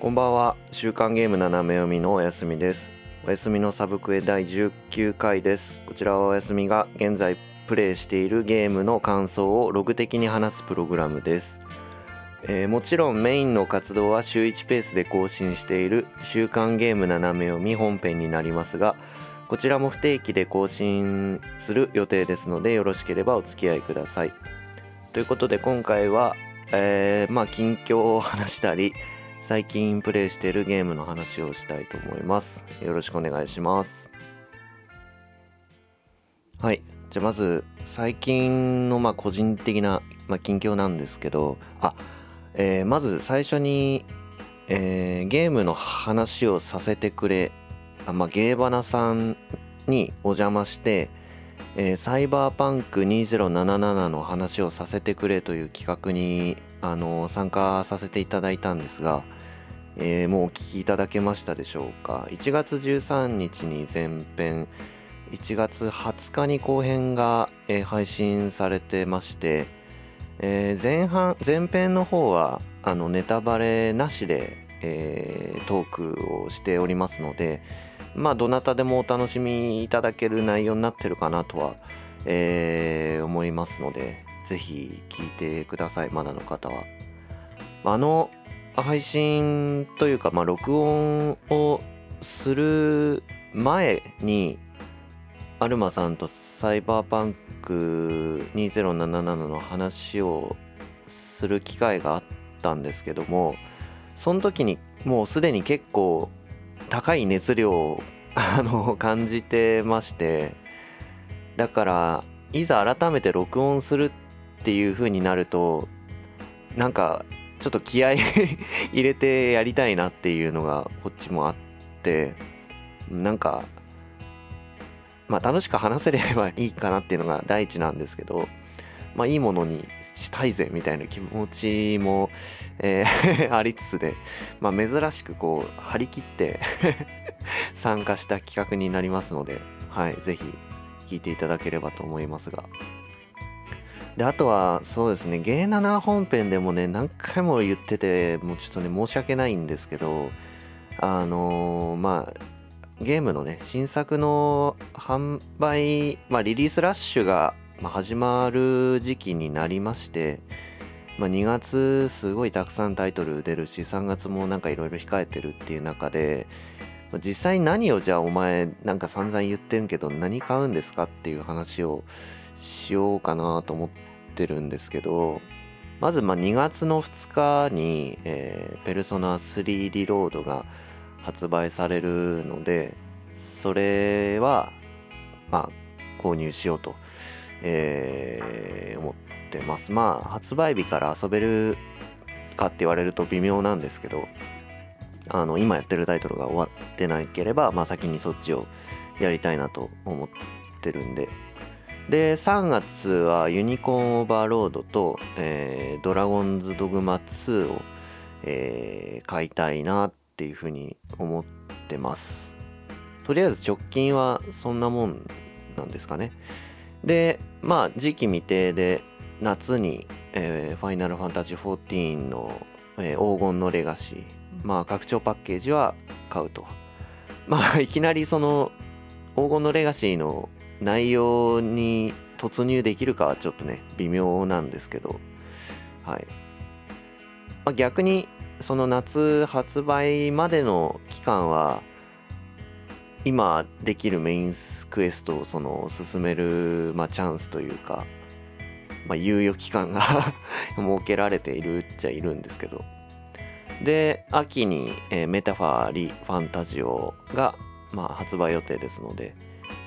こんばんは。週刊ゲーム斜め読みのおやすみです。おやすみのサブクエ第19回です。こちらはおやすみが現在プレイしているゲームの感想をログ的に話すプログラムです、えーもちろんメインの活動は週1ペースで更新している週刊ゲーム斜め読み本編になりますがこちらも不定期で更新する予定ですのでよろしければお付き合いください。ということで今回は、えーまあ近況を話したり最近プレイしているゲームの話をしたいと思います。よろしくお願いします。はい。じゃあまず最近のまあ個人的な、まあ、近況なんですけどあ、えーまず最初に、えーゲームの話をさせてくれあ、まあ、ゲーバナさんにお邪魔して、えーサイバーパンク2077の話をさせてくれという企画に、あの参加させていただいたんですが、えーもうお聞きいただけましたでしょうか？1月13日に前編1月20日に後編が、えー配信されてまして、えー前半前編の方はあのネタバレなしで、えートークをしておりますのでまあどなたでもお楽しみいただける内容になってるかなとは、えー思いますのでぜひ聞いてくださいまだの方は。あの配信というか、まあ、録音をする前にアルマさんとサイバーパンク2077の話をする機会があったんですけどもその時にもうすでに結構高い熱量を 感じてましてだからいざ改めて録音するっていう風になるとなんかちょっと気合 入れてやりたいなっていうのがこっちもあってなんかまあ楽しく話せればいいかなっていうのが第一なんですけどまあいいものにしたいぜみたいな気持ちも、えー ありつつでまあ珍しくこう張り切って 参加した企画になりますのではいぜひ聞いていただければと思いますが。であとはそうですねゲーナナ本編でもね何回も言っててもうちょっとね申し訳ないんですけどあのーまあゲームのね新作の販売、まあ、リリースラッシュが始まる時期になりまして、まあ、2月すごいたくさんタイトル出るし3月もなんかいろいろ控えてるっていう中で実際何をじゃあお前なんか散々言ってんけど何買うんですかっていう話をしようかなと思ってるんですけどまずま2月の2日に、えーペルソナ3リロードが発売されるのでそれはまあ購入しようと、えー思ってます。まあ発売日から遊べるかって言われると微妙なんですけどあの今やってるタイトルが終わってなければ、まあ、先にそっちをやりたいなと思ってるんで。で3月はユニコーンオーバーロードと、えードラゴンズドグマ2を、えー買いたいなっていうふうに思ってます。とりあえず直近はそんなもんなんですかね。でまあ時期未定で夏に、えーファイナルファンタジー14の、えー黄金のレガシーまあ拡張パッケージは買うと。まあいきなりその黄金のレガシーの内容に突入できるかはちょっとね微妙なんですけど。はい、まあ、逆にその夏発売までの期間は今できるメインクエストをその進める、まあ、チャンスというか、まあ、猶予期間が 設けられているっちゃいるんですけど。で秋に、えーメタファーリファンタジオが、まあ、発売予定ですので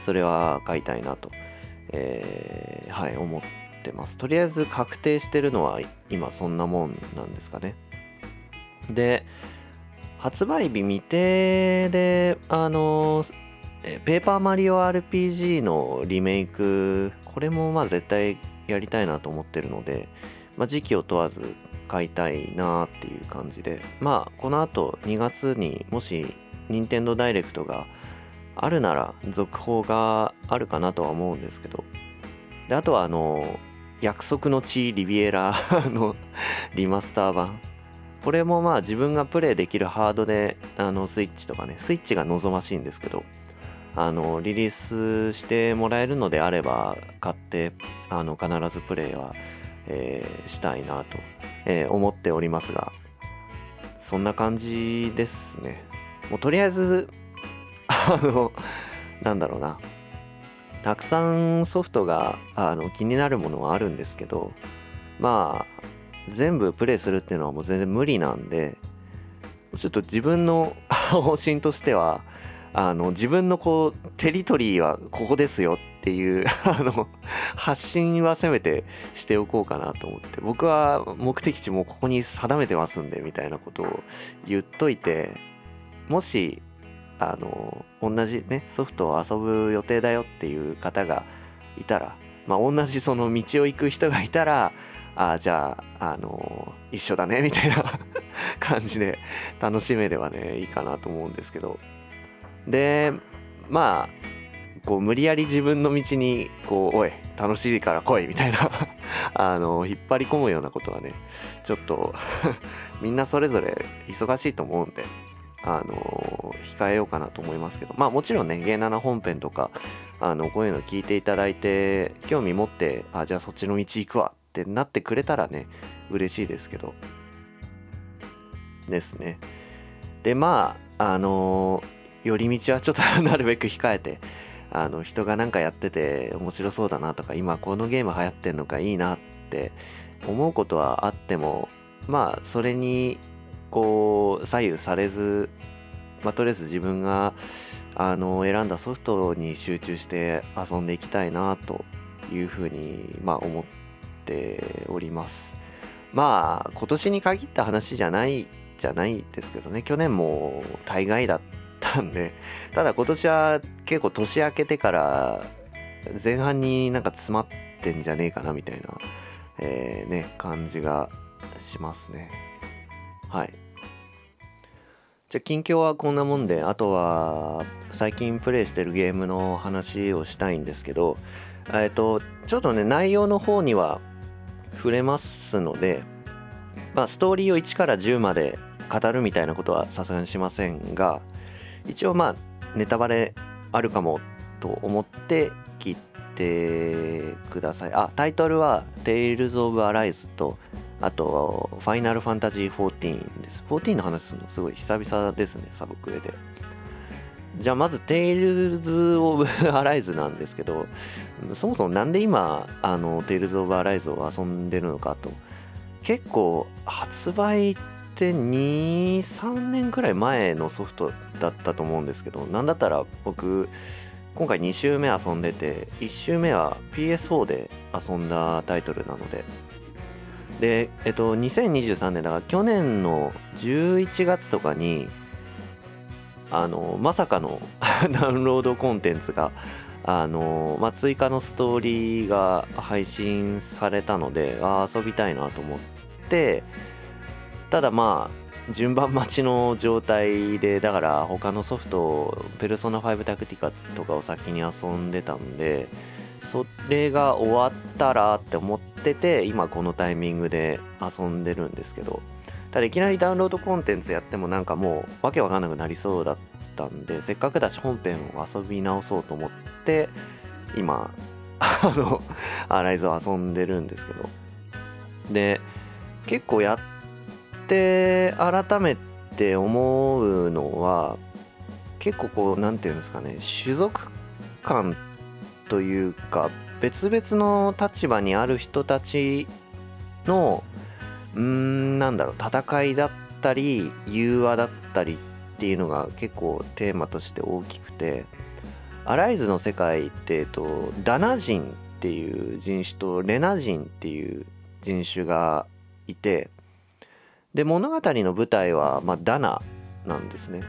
それは買いたいなと、えーはい思ってます。とりあえず確定してるのは今そんなもんなんですかね。で発売日未定であのペーパーマリオ RPG のリメイクこれもまあ絶対やりたいなと思ってるので、まあ、時期を問わず買いたいなっていう感じでまあこの後2月にもし任天堂ダイレクトがあるなら続報があるかなとは思うんですけど。であとはあの約束の地リビエラ のリマスター版。これもまあ自分がプレイできるハードであのスイッチとかねスイッチが望ましいんですけどあのリリースしてもらえるのであれば買ってあの必ずプレイは、えー、したいなと、えー、思っておりますが。そんな感じですね。もうとりあえずあのなんだろうな。たくさんソフトがあの気になるものはあるんですけどまあ全部プレイするっていうのはもう全然無理なんでちょっと自分の方針としてはあの自分のこうテリトリーはここですよっていうあの発信はせめてしておこうかなと思って。僕は目的地もここに定めてますんでみたいなことを言っといてもしあの同じねソフトを遊ぶ予定だよっていう方がいたらまあ同じその道を行く人がいたらあじゃあ、あのー、一緒だねみたいな 感じで楽しめればねいいかなと思うんですけど。でまあこう無理やり自分の道にこうおい楽しいから来いみたいな あの引っ張り込むようなことはねちょっと みんなそれぞれ忙しいと思うんで。あの控えようかなと思いますけど。まあもちろんね芸7本編とかあのこういうの聞いていただいて興味持ってあじゃあそっちの道行くわってなってくれたらね嬉しいですけど。ですね。でまああの寄り道はちょっと なるべく控えてあの人が何かやってて面白そうだなとか今このゲーム流行ってんのかいいなって思うことはあってもまあそれにこう左右されず、まあ、とりあえず自分があの選んだソフトに集中して遊んでいきたいなというふうに、まあ、思っております。まあ今年に限った話じゃないじゃないですけどね。去年も大概だったんでただ今年は結構年明けてから前半になんか詰まってんじゃねえかなみたいな、えー、ね感じがしますね。はい。じゃあ近況はこんなもんであとは最近プレイしてるゲームの話をしたいんですけどえっとちょっとね内容の方には触れますのでまあストーリーを1から10まで語るみたいなことはさすがにしませんが一応まあネタバレあるかもと思って聞いてください。あタイトルは「Tales of Arise」とあと、ファイナルファンタジー14です。14の話するのすごい久々ですね、サブクエで。じゃあまず、テイルズ・オブ・アライズなんですけど、そもそもなんで今、あの、テイルズ・オブ・アライズを遊んでるのかと。結構、発売って2、3年くらい前のソフトだったと思うんですけど、なんだったら僕、今回2周目遊んでて、1周目は PS4 で遊んだタイトルなので、で、えっと、2023年だから去年の11月とかにあのまさかの ダウンロードコンテンツがあの、まあ、追加のストーリーが配信されたのであ遊びたいなと思ってただまあ順番待ちの状態でだから他のソフトペルソナ5タクティカとかを先に遊んでたんでそれが終わったらって思ってて今このタイミングで遊んでるんですけどただいきなりダウンロードコンテンツやってもなんかもうわけわかんなくなりそうだったんでせっかくだし本編を遊び直そうと思って今 あのアライズを遊んでるんですけど。で結構やって改めて思うのは結構こう何て言うんですかね種族感というか別々の立場にある人たちのうんなんだろう戦いだったり融和だったりっていうのが結構テーマとして大きくてアライズの世界って、えっと、ダナ人っていう人種とレナ人っていう人種がいてで物語の舞台は、まあ、ダナなんですね。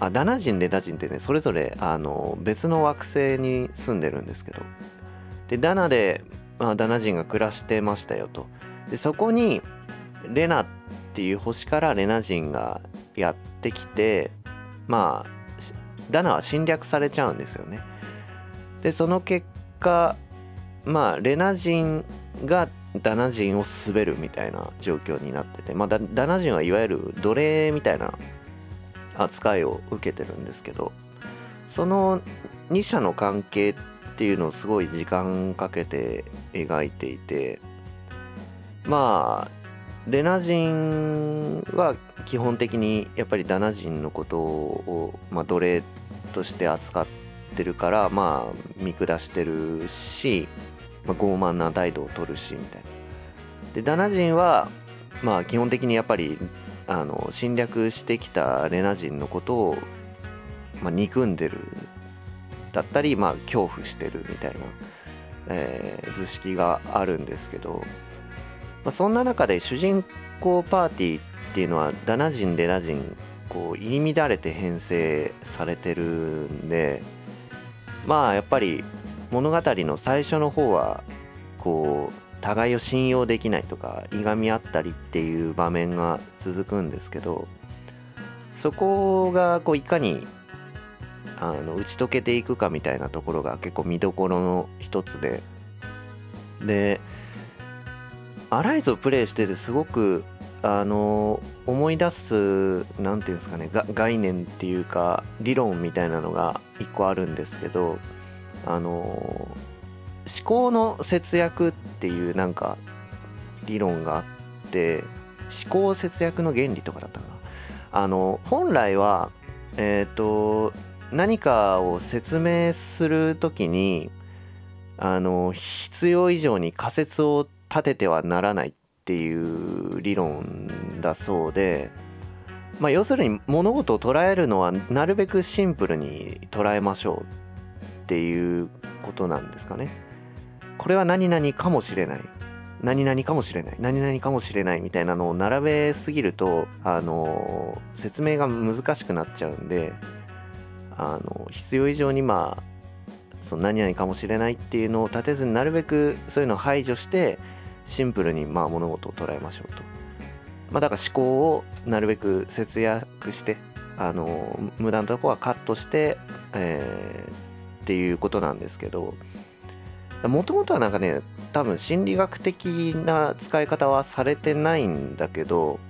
あダナ人レナ人ってねそれぞれあの別の惑星に住んでるんですけどでダナで、まあ、ダナ人が暮らしてましたよと。でそこにレナっていう星からレナ人がやってきてまあダナは侵略されちゃうんですよね。でその結果まあレナ人がダナ人を滑るみたいな状況になっててまあダナ人はいわゆる奴隷みたいな扱いを受けてるんですけどその2者の関係っていうのをすごい時間かけて描いていてまあレナ人は基本的にやっぱりダナ人のことを、まあ、奴隷として扱ってるからまあ見下してるし、まあ、傲慢な態度を取るしみたいな。でダナ人はまあ基本的にやっぱりあの侵略してきたレナ人のことを、まあ、憎んでるだったり、まあ、恐怖してるみたいな、えー、図式があるんですけどまあ、そんな中で主人公パーティーっていうのはダナ人レナ人こう入り乱れて編成されてるんでまあやっぱり物語の最初の方はこう互いを信用できないとかいがみ合ったりっていう場面が続くんですけどそこがこういかにあの打ち解けていくかみたいなところが結構見どころの一つで。でアライズをプレイしててすごくあの思い出す何て言うんですかね概念っていうか理論みたいなのが一個あるんですけどあの思考の節約っていうなんか理論があって思考節約の原理とかだったかな。あの本来はえっ、ー、と何かを説明する時にあの必要以上に仮説を立ててはならないっていう理論だそうで、まあ、要するに物事を捉えるのはなるべくシンプルに捉えましょうっていうことなんですかね。これは何々かもしれない。何々かもしれない何々かもしれないみたいなのを並べすぎるとあの説明が難しくなっちゃうんであの必要以上にまあその何々かもしれないっていうのを立てずになるべくそういうのを排除してシンプルにまあ物事を捉えましょうと。まあ、だから思考をなるべく節約してあの無駄なとこはカットして、えー、っていうことなんですけどもともとはなんかね多分心理学的な使い方はされてないんだけど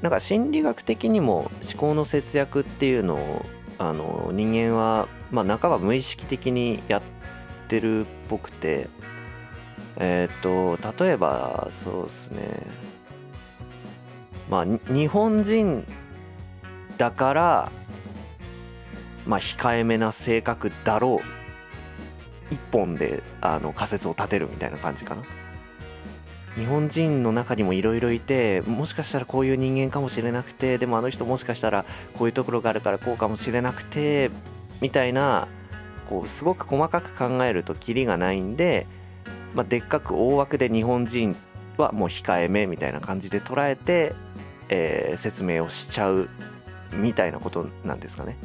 なんか心理学的にも思考の節約っていうのをあの人間は、まあ、半ば無意識的にやってるっぽくてえっ、と例えばそうですねまあ日本人だからまあ控えめな性格だろう一本であの仮説を立てるみたいな感じかな。日本人の中にもいろいろいてもしかしたらこういう人間かもしれなくてでもあの人もしかしたらこういうところがあるからこうかもしれなくてみたいなこうすごく細かく考えるとキリがないんでまあ、でっかく大枠で日本人はもう控えめみたいな感じで捉えて、えー、説明をしちゃうみたいなことなんですかね。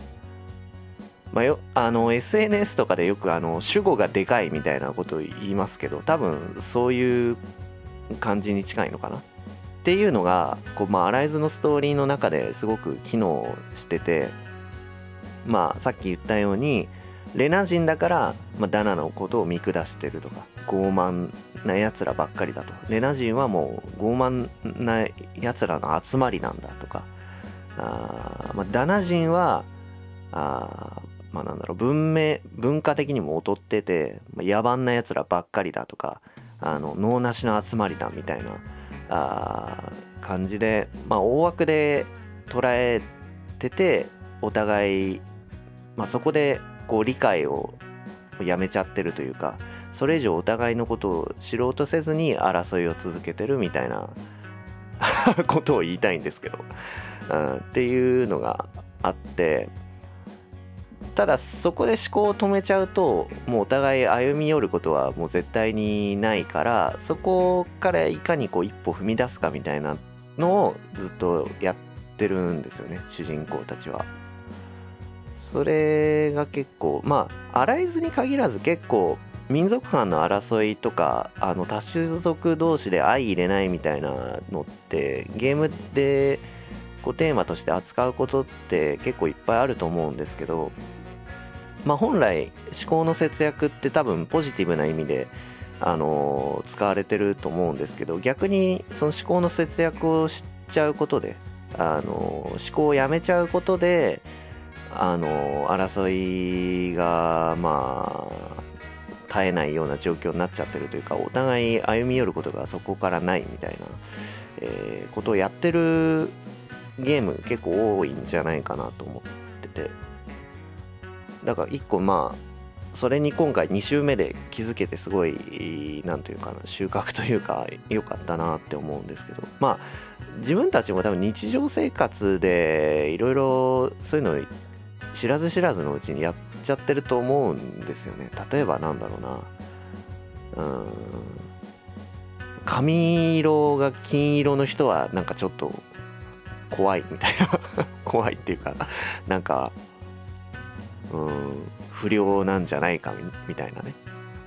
まあ、よあの SNS とかでよくあの主語がでかいみたいなことを言いますけど多分そういう感じに近いのかな？っていうのがこう、まあ、アライズのストーリーの中ですごく機能しててまあさっき言ったようにレナ人だから、まあ、ダナのことを見下してるとか傲慢なやつらばっかりだと。レナ人はもう傲慢なやつらの集まりなんだとかあ、まあ、ダナ人はあまあなんだろう文明文化的にも劣ってて、まあ、野蛮なやつらばっかりだとかあの脳なしの集まりだみたいなあ感じで、まあ、大枠で捉えててお互い、まあ、そこでこう理解をやめちゃってるというかそれ以上お互いのことを知ろうとせずに争いを続けてるみたいな ことを言いたいんですけど、うん、っていうのがあってただそこで思考を止めちゃうともうお互い歩み寄ることはもう絶対にないからそこからいかにこう一歩踏み出すかみたいなのをずっとやってるんですよね主人公たちは。それが結構まあ洗いずに限らず結構民族間の争いとかあの多種族同士で相入れないみたいなのってゲームでこうテーマとして扱うことって結構いっぱいあると思うんですけどまあ本来思考の節約って多分ポジティブな意味であの使われてると思うんですけど逆にその思考の節約をしちゃうことであの思考をやめちゃうことであの争いがまあ絶えないような状況になっちゃってるというかお互い歩み寄ることがそこからないみたいな、えー、ことをやってるゲーム結構多いんじゃないかなと思ってて。だから一個まあそれに今回2週目で気づけてすごい何というかな収穫というか良かったなって思うんですけど。まあ自分たちも多分日常生活でいろいろそういうの知らず知らずのうちにやっちゃってると思うんですよね。例えばなんだろうな。うん。髪色が金色の人はなんかちょっと怖いみたいな。怖いっていうかなんかうん不良なんじゃないかみたいなね。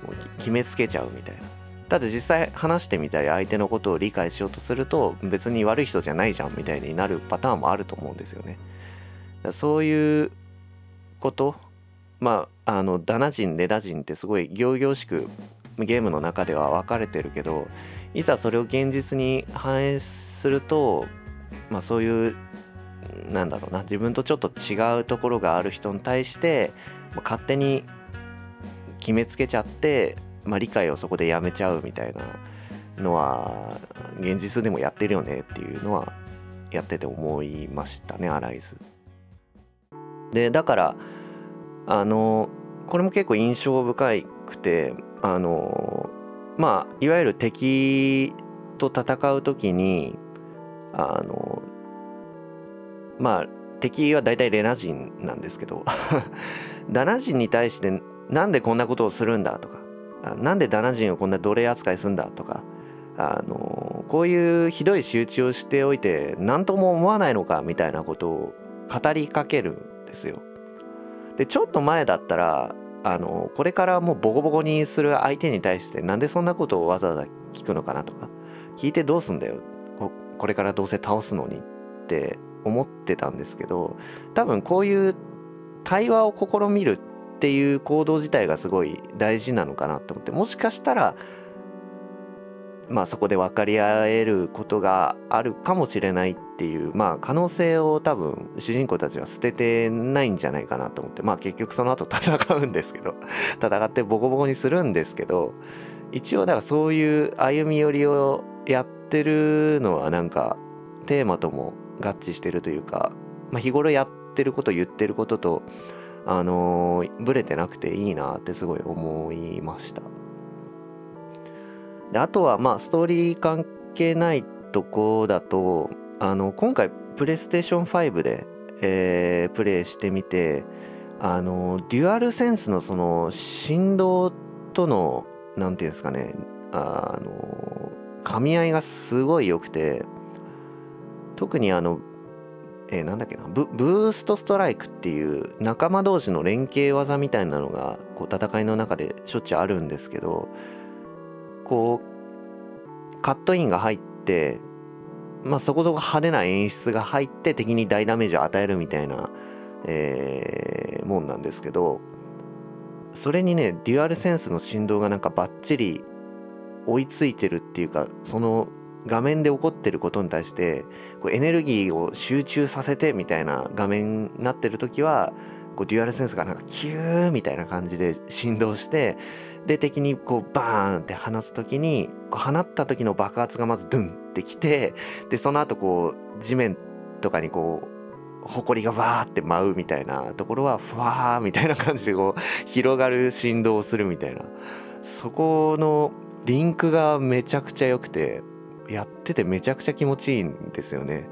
もう決めつけちゃうみたいな。ただ実際話してみたり相手のことを理解しようとすると別に悪い人じゃないじゃんみたいになるパターンもあると思うんですよね。そういうことまああのダナ人レダ人ってすごい仰々しくゲームの中では分かれてるけどいざそれを現実に反映するとまあそういうなんだろうな自分とちょっと違うところがある人に対してまあ勝手に決めつけちゃって、まあ、理解をそこでやめちゃうみたいなのは現実でもやってるよねっていうのはやってて思いましたねアライズ。でだからあのこれも結構印象深くてあのまあいわゆる敵と戦う時にあのまあ敵は大体レナ人なんですけど ダナ人に対してなんでこんなことをするんだとかなんでダナ人をこんな奴隷扱いするんだとかあのこういうひどい仕打ちをしておいて何とも思わないのかみたいなことを語りかけるんですよ。でちょっと前だったらあのこれからもうボコボコにする相手に対してなんでそんなことをわざわざ聞くのかなとか聞いてどうすんだよこれからどうせ倒すのにって思ってたんですけど多分こういう対話を試みるっていう行動自体がすごい大事なのかなと思ってもしかしたらまあそこで分かり合えることがあるかもしれないっていうまあ可能性を多分主人公たちは捨ててないんじゃないかなと思ってまあ結局その後戦うんですけど 戦ってボコボコにするんですけど一応だからそういう歩み寄りをやっててるのはなんかテーマとも合致してるというか、まあ、日頃やってること言ってることとあのー、ブレてなくていいなってすごい思いました。であとはまあストーリー関係ないとこだとあの今回プレイステーション5で、えー、プレイしてみてあのデュアルセンスのその振動との何て言うんですかねあの噛み合いがすごい良くて特にあの、えー、なんだっけなブーストストライクっていう仲間同士の連携技みたいなのがこう戦いの中でしょっちゅうあるんですけどこうカットインが入ってまあそこそこ派手な演出が入って敵に大ダメージを与えるみたいな、えー、もんなんですけどそれにねデュアルセンスの振動がなんかバッチリ追いついてるっていうかその画面で起こってることに対してこうエネルギーを集中させてみたいな画面になってる時はこうデュアルセンスがなんかキューみたいな感じで振動してで敵にこうバーンって放つ時にこう放った時の爆発がまずドゥンってきてでその後こう地面とかにこう埃がわーって舞うみたいなところはふわーみたいな感じでこう広がる振動をするみたいな。そこのリンクがめちゃくちゃ良くてやっててめちゃくちゃ気持ちいいんですよね。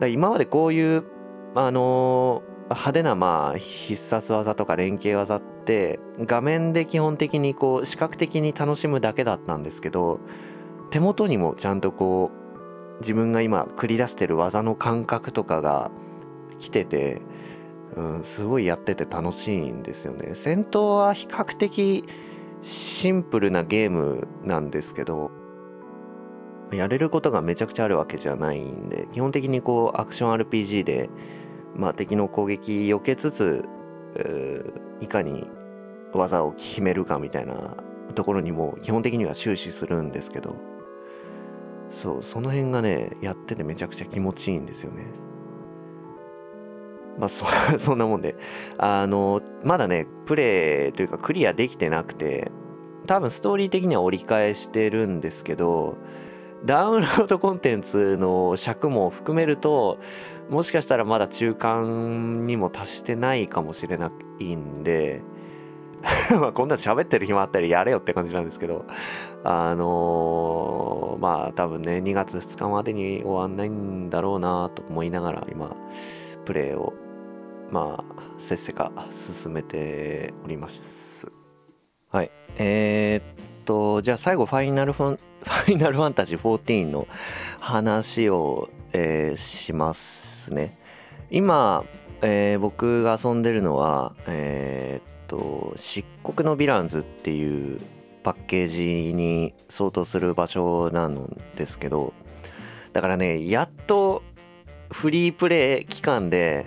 だ今までこういうあの派手なまあ必殺技とか連携技って画面で基本的にこう視覚的に楽しむだけだったんですけど手元にもちゃんとこう自分が今繰り出してる技の感覚とかが来てて、うん、すごいやってて楽しいんですよね。戦闘は比較的シンプルなゲームなんですけどやれることがめちゃくちゃあるわけじゃないんで基本的にこうアクション RPG で、まあ、敵の攻撃避けつついかに技を決めるかみたいなところにも基本的には終始するんですけどそうその辺がねやっててめちゃくちゃ気持ちいいんですよね。まあそ そんなもんで。あのまだねプレイというかクリアできてなくて多分ストーリー的には折り返してるんですけどダウンロードコンテンツの尺も含めるともしかしたらまだ中間にも達してないかもしれないんで まあこんな喋ってる暇あったりやれよって感じなんですけどあのー、まあ多分ね2月2日までに終わんないんだろうなと思いながら今プレイをまあせっせか進めております。はい。えー、っとじゃあ最後ファイナルファン ファイナルファンタジー14の話を、えー、しますね。今、えー、僕が遊んでるのはえー、っと漆黒のヴィランズっていうパッケージに相当する場所なんですけどだからねやっとフリープレイ期間で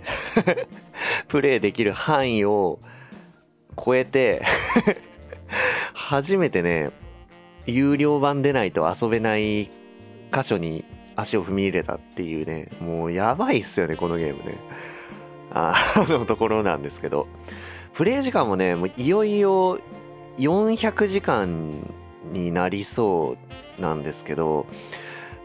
プレイできる範囲を超えて初めてね有料版でないと遊べない箇所に足を踏み入れたっていうねもうやばいっすよねこのゲームね。あ のところなんですけど。プレイ時間もねもういよいよ400時間になりそうなんですけど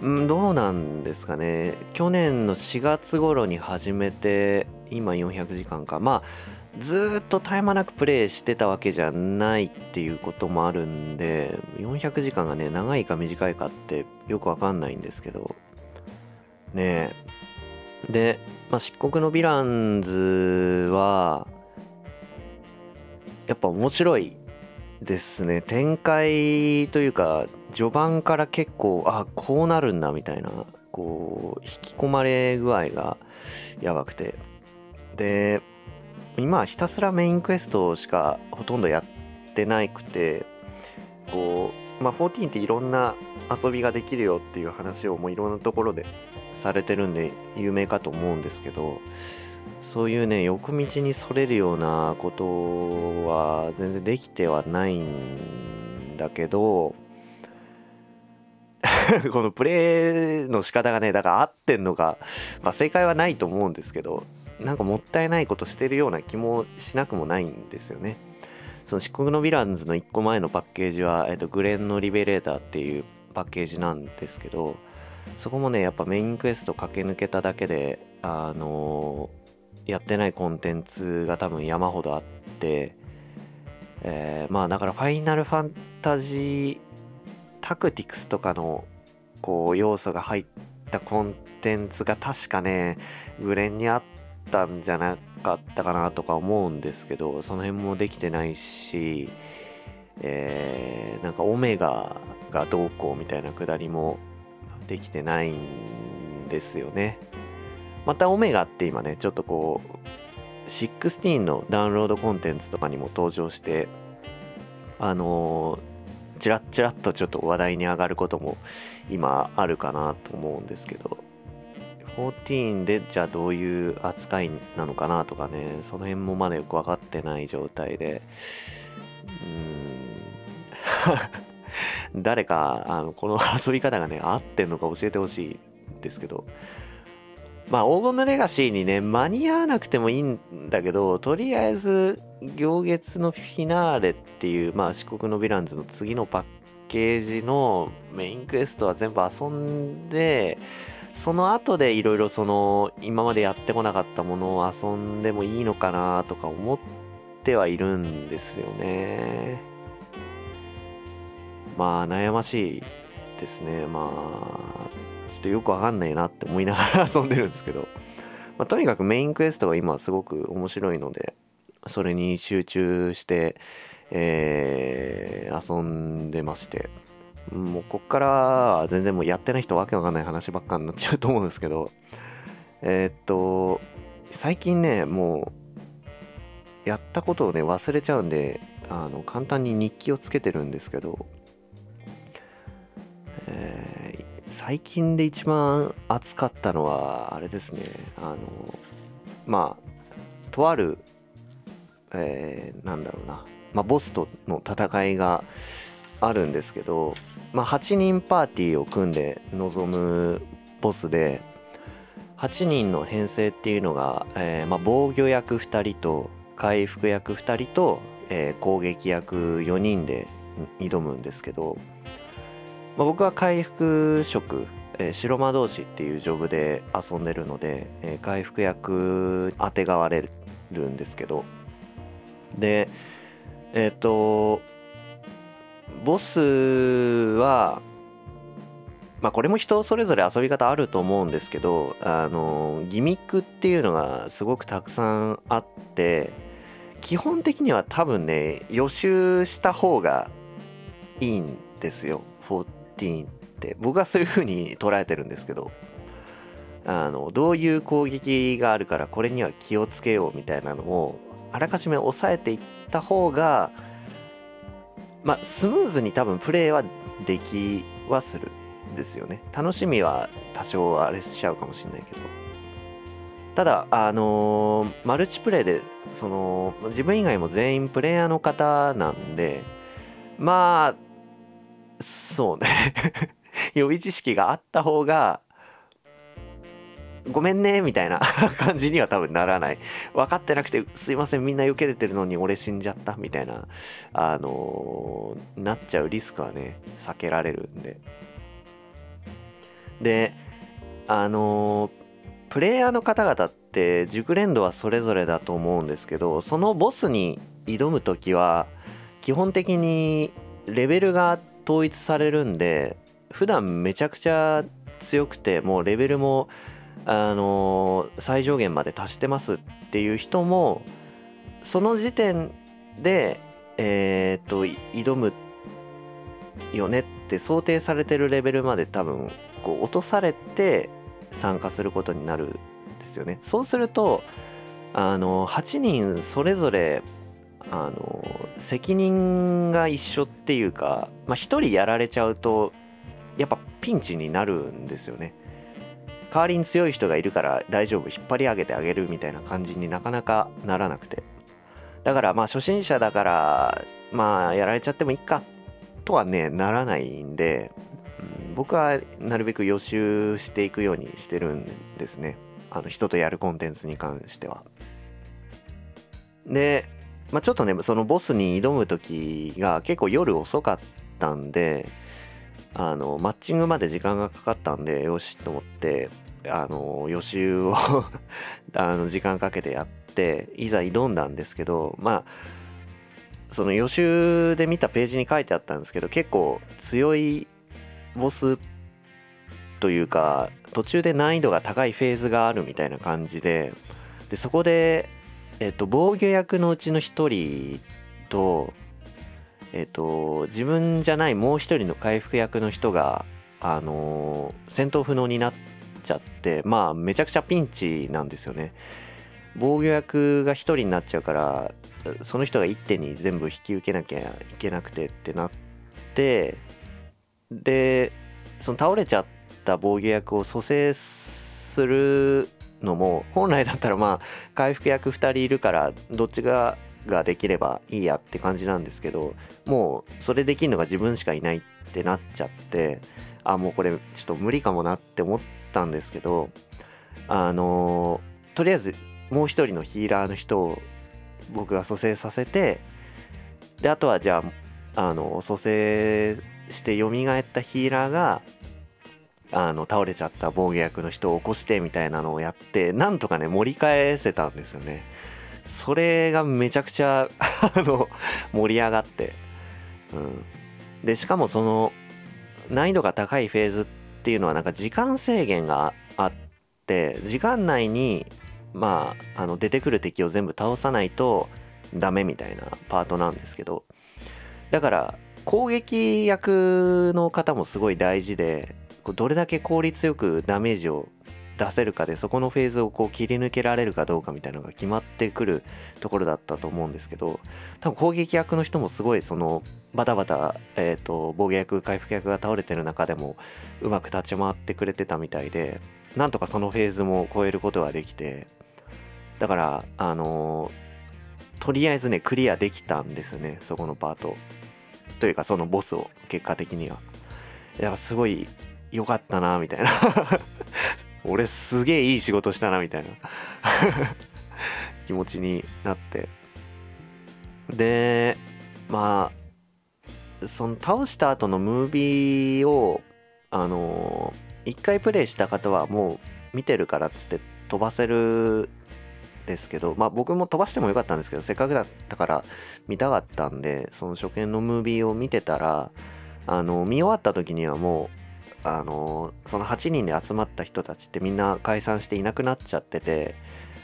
んどうなんですかね。去年の4月頃に始めて今400時間か。まあずっと絶え間なくプレイしてたわけじゃないっていうこともあるんで400時間がね長いか短いかってよくわかんないんですけど。ね。えで、まあ、漆黒のヴィランズはやっぱ面白いですね。展開というか序盤から結構あこうなるんだみたいなこう引き込まれ具合がやばくて。で今はひたすらメインクエストしかほとんどやってなくてこうまあ14っていろんな遊びができるよっていう話をもういろんなところでされてるんで有名かと思うんですけどそういうね横道にそれるようなことは全然できてはないんだけど このプレイの仕方がねだから合ってんのか、まあ、正解はないと思うんですけどなんかもったいないことしてるような気もしなくもないんですよね。その漆黒のヴィランズの1個前のパッケージは、えっと、グレンのリベレーターっていうパッケージなんですけどそこもねやっぱメインクエスト駆け抜けただけであのやってないコンテンツが多分山ほどあって、えー、まあだからファイナルファンタジータクティクスとかのこう要素が入ったコンテンツが確かねグレンにあったんじゃなかったかなとか思うんですけどその辺もできてないし、えー、なんかオメガがどうこうみたいなくだりもできてないんですよね。またオメガって今ねちょっとこう16のダウンロードコンテンツとかにも登場してあのー、チラッチラッとちょっと話題に上がることも今あるかなと思うんですけど14でじゃあどういう扱いなのかなとかねその辺もまだよく分かってない状態で。うーん。誰かあのこの遊び方がね合ってんのか教えてほしいですけどまあ黄金のレガシーにね間に合わなくてもいいんだけどとりあえず行月のフィナーレっていうまあ四国のヴィランズの次のパッケージのメインクエストは全部遊んでその後でいろいろその今までやってこなかったものを遊んでもいいのかなとか思ってはいるんですよね。まあ悩ましいですね。まあちょっとよくわかんないなって思いながら遊んでるんですけど、まあ、とにかくメインクエストが今すごく面白いのでそれに集中して、えー、遊んでまして。もうこっから全然もうやってない人わけわかんない話ばっかになっちゃうと思うんですけど。えー、っと最近ねもうやったことをね忘れちゃうんであの簡単に日記をつけてるんですけど、えー、最近で一番熱かったのはあれですね。あのまあとある、えー、なんだろうな、まあ、ボスとの戦いが、あるんですけど、まあ、8人パーティーを組んで臨むボスで8人の編成っていうのが、えー、まあ、防御役2人と回復役2人と、えー、攻撃役4人で挑むんですけど、まあ、僕は回復職、えー、白魔導士っていうジョブで遊んでるので、えー、回復役当てがわれるんですけど。でえっ、とボスはまあこれも人それぞれ遊び方あると思うんですけどあのギミックっていうのがすごくたくさんあって基本的には多分ね予習した方がいいんですよ。14って僕はそういう風に捉えてるんですけどあのどういう攻撃があるからこれには気をつけようみたいなのをあらかじめ抑えていった方がまあスムーズに多分プレイはできはするんですよね。楽しみは多少あれしちゃうかもしれないけど。ただあのー、マルチプレイでその自分以外も全員プレイヤーの方なんでまあそうね。予備知識があった方がごめんねみたいな 感じには多分ならない。分かってなくてすいませんみんな避けれてるのに俺死んじゃったみたいなあのー、なっちゃうリスクはね避けられるんで。であのー、プレイヤーの方々って熟練度はそれぞれだと思うんですけどそのボスに挑む時は基本的にレベルがあって統一されるんで普段めちゃくちゃ強くてもうレベルもあのー、最上限まで達してますっていう人もその時点でえー、っと挑むよねって想定されてるレベルまで多分こう落とされて参加することになるんですよね。そうするとあの8人それぞれあの責任が一緒っていうか、まあ、1人やられちゃうとやっぱピンチになるんですよね。代わりに強い人がいるから大丈夫引っ張り上げてあげるみたいな感じになかなかならなくて。だからまあ初心者だからまあやられちゃってもいいかとはねならないんで、うん、僕はなるべく予習していくようにしてるんですね。あの人とやるコンテンツに関しては。で、まあ、ちょっとねそのボスに挑む時が結構夜遅かったんであのマッチングまで時間がかかったんでよしと思ってあの予習を あの時間かけてやっていざ挑んだんですけどまあその予習で見たページに書いてあったんですけど結構強いボスというか途中で難易度が高いフェーズがあるみたいな感じででそこで、えっと、防御役のうちの1人とえっ、と自分じゃないもう一人の回復役の人があのー、戦闘不能になっちゃってまあめちゃくちゃピンチなんですよね。防御役が一人になっちゃうからその人が一手に全部引き受けなきゃいけなくてってなってでその倒れちゃった防御役を蘇生するのも本来だったらまあ回復役2人いるからどっちがができればいいやって感じなんですけどもうそれできるのが自分しかいないってなっちゃってあもうこれちょっと無理かもなって思ったんですけどあのとりあえずもう一人のヒーラーの人を僕が蘇生させてであとはじゃああの蘇生して蘇ったヒーラーがあの倒れちゃった防御役の人を起こしてみたいなのをやってなんとかね盛り返せたんですよね。それがめちゃくちゃ あの盛り上がって、うん、でしかもその難易度が高いフェーズっていうのはなんか時間制限があって時間内にまああの出てくる敵を全部倒さないとダメみたいなパートなんですけど。だから攻撃役の方もすごい大事でどれだけ効率よくダメージを出せるかでそこのフェーズをこう切り抜けられるかどうかみたいなのが決まってくるところだったと思うんですけど多分攻撃役の人もすごいそのバタバタ、えーと、防御役回復役が倒れてる中でもうまく立ち回ってくれてたみたいでなんとかそのフェーズも超えることができてだからあのー、とりあえずねクリアできたんですよねそこのパート。というかそのボスを結果的には。やっぱすごい良かったなみたいな。俺すげえいい仕事したなみたいな。気持ちになって。でまあその倒した後のムービーをあの一回プレイした方はもう見てるからっつって飛ばせるですけどまあ僕も飛ばしてもよかったんですけどせっかくだったから見たかったんでその初見のムービーを見てたらあの見終わった時にはもうあのその8人で集まった人たちってみんな解散していなくなっちゃってて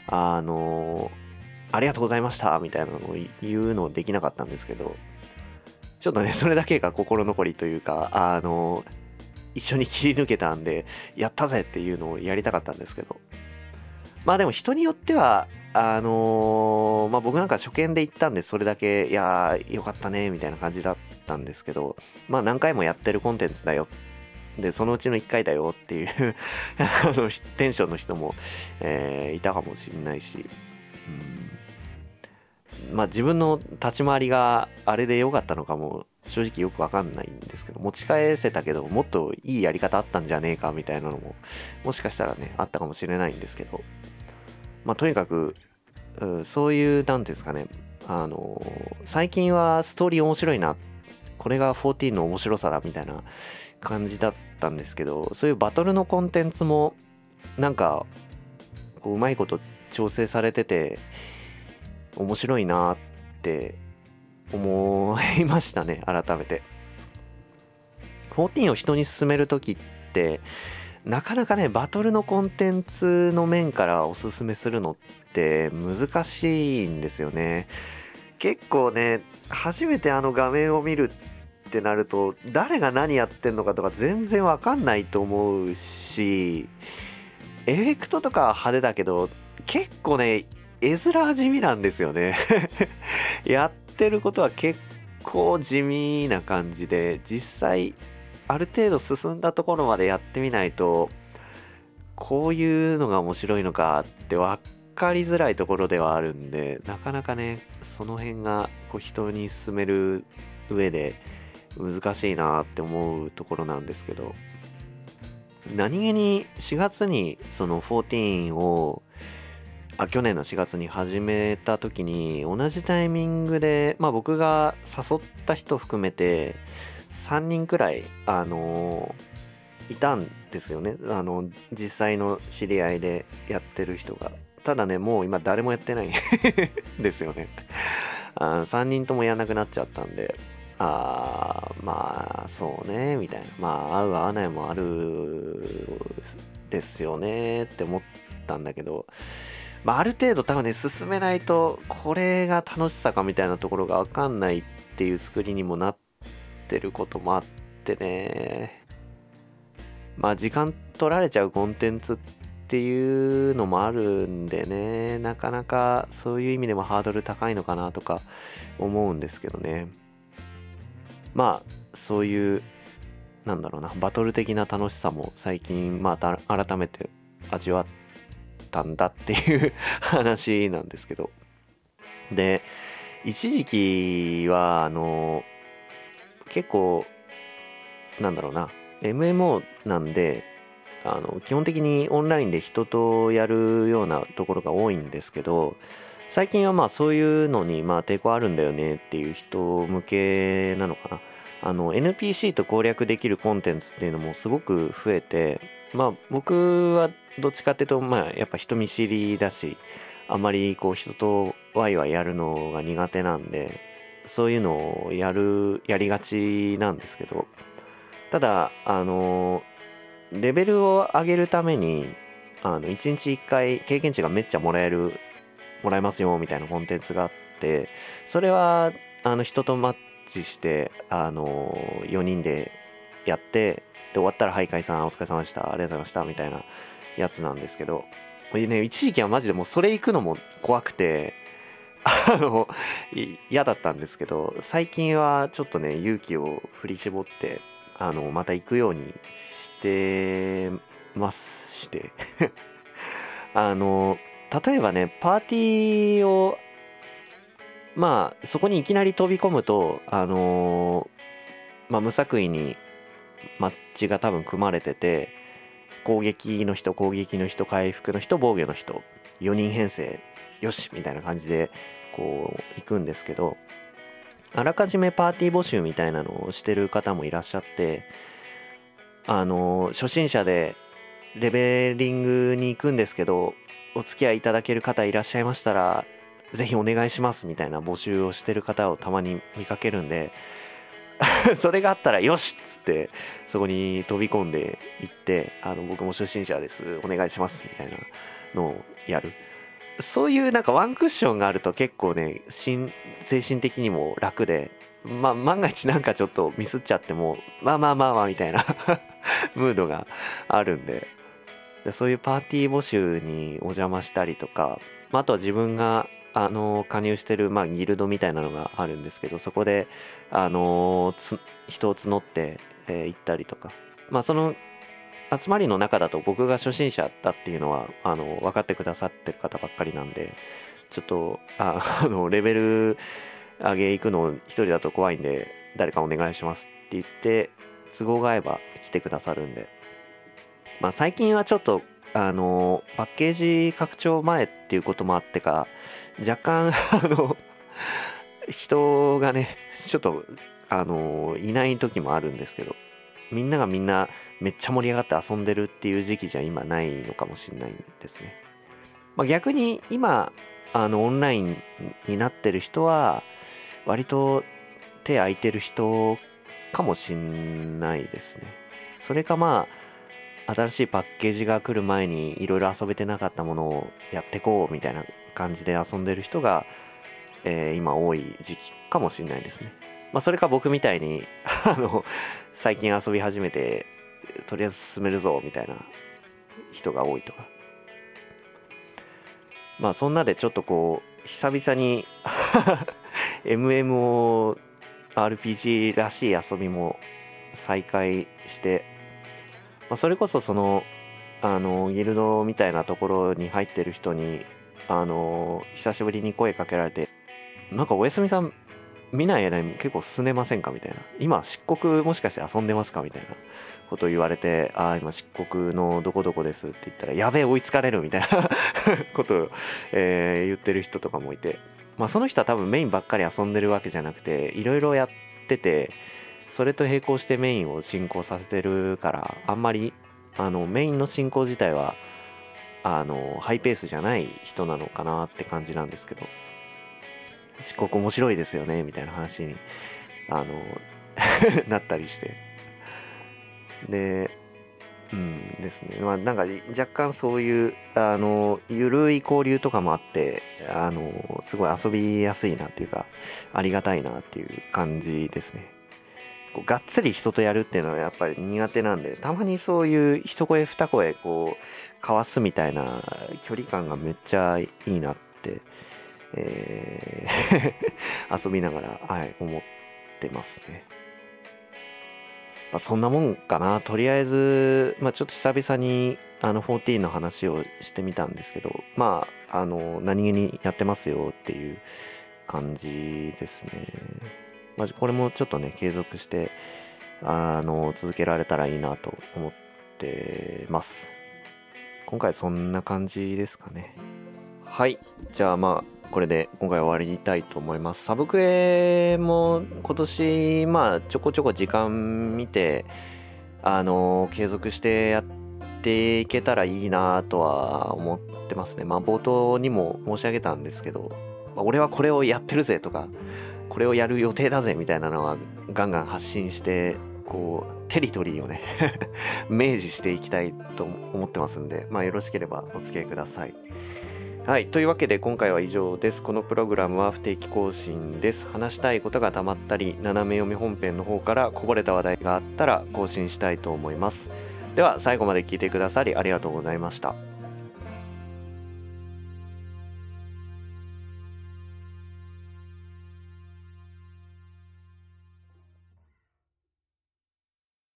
あのありがとうございましたみたいなのを言うのできなかったんですけどちょっとね それだけが心残りというかあの一緒に切り抜けたんでやったぜっていうのをやりたかったんですけど。まあでも人によってはあの、まあ僕なんか初見で行ったんでそれだけいやーよかったねみたいな感じだったんですけどまあ何回もやってるコンテンツだよでそのうちの1回だよっていうあのテンションの人も、えー、いたかもしれないし、うん、まあ自分の立ち回りがあれで良かったのかも正直よくわかんないんですけど持ち返せたけどもっといいやり方あったんじゃねえかみたいなのももしかしたらねあったかもしれないんですけどまあとにかくうそういう何ていうんですかねあの最近はストーリー面白いな。これが14の面白さだみたいな感じだったんですけどそういうバトルのコンテンツもなんかこううまいこと調整されてて面白いなって思いましたね改めて。14を人に勧める時ってなかなかねバトルのコンテンツの面からおすすめするのって難しいんですよね。結構ね初めてあの画面を見るってなると誰が何やってんのかとか全然わかんないと思うしエフェクトとか派手だけど結構ね絵面地味なんですよね。やってることは結構地味な感じで実際ある程度進んだところまでやってみないとこういうのが面白いのかって分かりづらいところではあるんでなかなかねその辺がこう人に勧める上で難しいなって思うところなんですけど何気に4月にその14をあ去年の4月に始めた時に同じタイミングでまあ僕が誘った人含めて3人くらいあのいたんですよね。あの実際の知り合いでやってる人が。ただねもう今誰もやってないですよね。あ3人ともやんなくなっちゃったんで。あまあそうねみたいな。まあ合う合わないもあるですよねって思ったんだけど。まあある程度多分ね進めないとこれが楽しさかみたいなところが分かんないっていう作りにもなってることもあってね。まあ時間取られちゃうコンテンツっていうのもあるんでね。なかなかそういう意味でもハードル高いのかなとか思うんですけどね。まあそういうなんだろうなバトル的な楽しさも最近まあ改めて味わったんだっていう 話なんですけど。で一時期はあの結構なんだろうな MMO なんであの基本的にオンラインで人とやるようなところが多いんですけど最近はまあそういうのにまあ抵抗あるんだよねっていう人向けなのかな。あの NPC と攻略できるコンテンツっていうのもすごく増えてまあ僕はどっちかっていうとまあやっぱ人見知りだしあまりこう人とワイワイやるのが苦手なんでそういうのをやるやりがちなんですけどただあのレベルを上げるためにあの1日1回経験値がめっちゃもらえるもらえますよみたいなコンテンツがあってそれはあの人とマッチしてあの4人でやってで終わったら「はい解散お疲れ様でしたありがとうございました」みたいなやつなんですけどね一時期はマジでもうそれ行くのも怖くてあの嫌だったんですけど最近はちょっとね勇気を振り絞ってあのまた行くようにしてまして あの例えばねパーティーをまあそこにいきなり飛び込むとあのまあ、無作為にマッチが多分組まれてて攻撃の人攻撃の人回復の人防御の人4人編成よしみたいな感じでこう行くんですけどあらかじめパーティー募集みたいなのをしてる方もいらっしゃってあの初心者でレベリングに行くんですけどお付き合いいただける方いらっしゃいましたらぜひお願いしますみたいな募集をしてる方をたまに見かけるんで それがあったらよしっつってそこに飛び込んでいってあの僕も初心者ですお願いしますみたいなのをやる。そういうなんかワンクッションがあると結構ね精神的にも楽でまあ万が一なんかちょっとミスっちゃってもまあまあまあまあみたいな ムードがあるんで。でそういうパーティー募集にお邪魔したりとか、まあ、あとは自分があの加入してる、まあ、ギルドみたいなのがあるんですけどそこであの人を募って、えー、行ったりとか。まあその集まりの中だと僕が初心者だっていうのはあの分かってくださってる方ばっかりなんでちょっとあのレベル上げ行くの一人だと怖いんで誰かお願いしますって言って都合が合えば来てくださるんで。まあ最近はちょっとあのパッケージ拡張前っていうこともあってか若干 あの人がねちょっとあのいない時もあるんですけどみんながみんなめっちゃ盛り上がって遊んでるっていう時期じゃ今ないのかもしれないんですね。まあ、逆に今あのオンラインになってる人は割と手空いてる人かもしんないですね。それかまあ新しいパッケージが来る前にいろいろ遊べてなかったものをやってこうみたいな感じで遊んでる人が、えー、今多い時期かもしれないですね。まあ、それか僕みたいに あの最近遊び始めてとりあえず進めるぞみたいな人が多いとかまあそんなでちょっとこう久々に MMORPG らしい遊びも再開して、まあ、それこそそのあのギルドみたいなところに入ってる人にあの久しぶりに声かけられてなんかおやすみさん見ない間に結構進めませんか？みたいな。今、漆黒もしかして遊んでますか？みたいな。ことを言われて、ああ、今漆黒のどこどこですって言ったら、やべえ、追いつかれるみたいな。ことを、えー、言ってる人とかもいて、まあその人は多分メインばっかり遊んでるわけじゃなくて、いろいろやってて、それと並行してメインを進行させてるから、あんまり、あの、メインの進行自体は、あの、ハイペースじゃない人なのかなって感じなんですけど、漆黒面白いですよねみたいな話にあの なったりして。でうんですね。まあなんか若干そういうあの緩い交流とかもあってあのすごい遊びやすいなっていうかありがたいなっていう感じですね。こうがっつり人とやるっていうのはやっぱり苦手なんでたまにそういう一声二声こう交わすみたいな距離感がめっちゃいいなってえー 遊びながら、はい、思ってますね。まあ、そんなもんかな。とりあえず、まあ、ちょっと久々にあの14の話をしてみたんですけど、まあ、あの、何気にやってますよっていう感じですね。まあ、これもちょっとね、継続して、あの、続けられたらいいなと思ってます。今回そんな感じですかね。はい。じゃあまあ、これで今回終わりたいと思います。サブクエも今年まあちょこちょこ時間見てあの継続してやっていけたらいいなとは思ってますね。まあ冒頭にも申し上げたんですけど、ま、俺はこれをやってるぜとかこれをやる予定だぜみたいなのはガンガン発信してこうテリトリーをね 明示していきたいと思ってますんで、まあ、よろしければお付き合いください。はい。というわけで今回は以上です。このプログラムは不定期更新です。話したいことがたまったり、斜め読み本編の方からこぼれた話題があったら更新したいと思います。では最後まで聞いてくださりありがとうございました。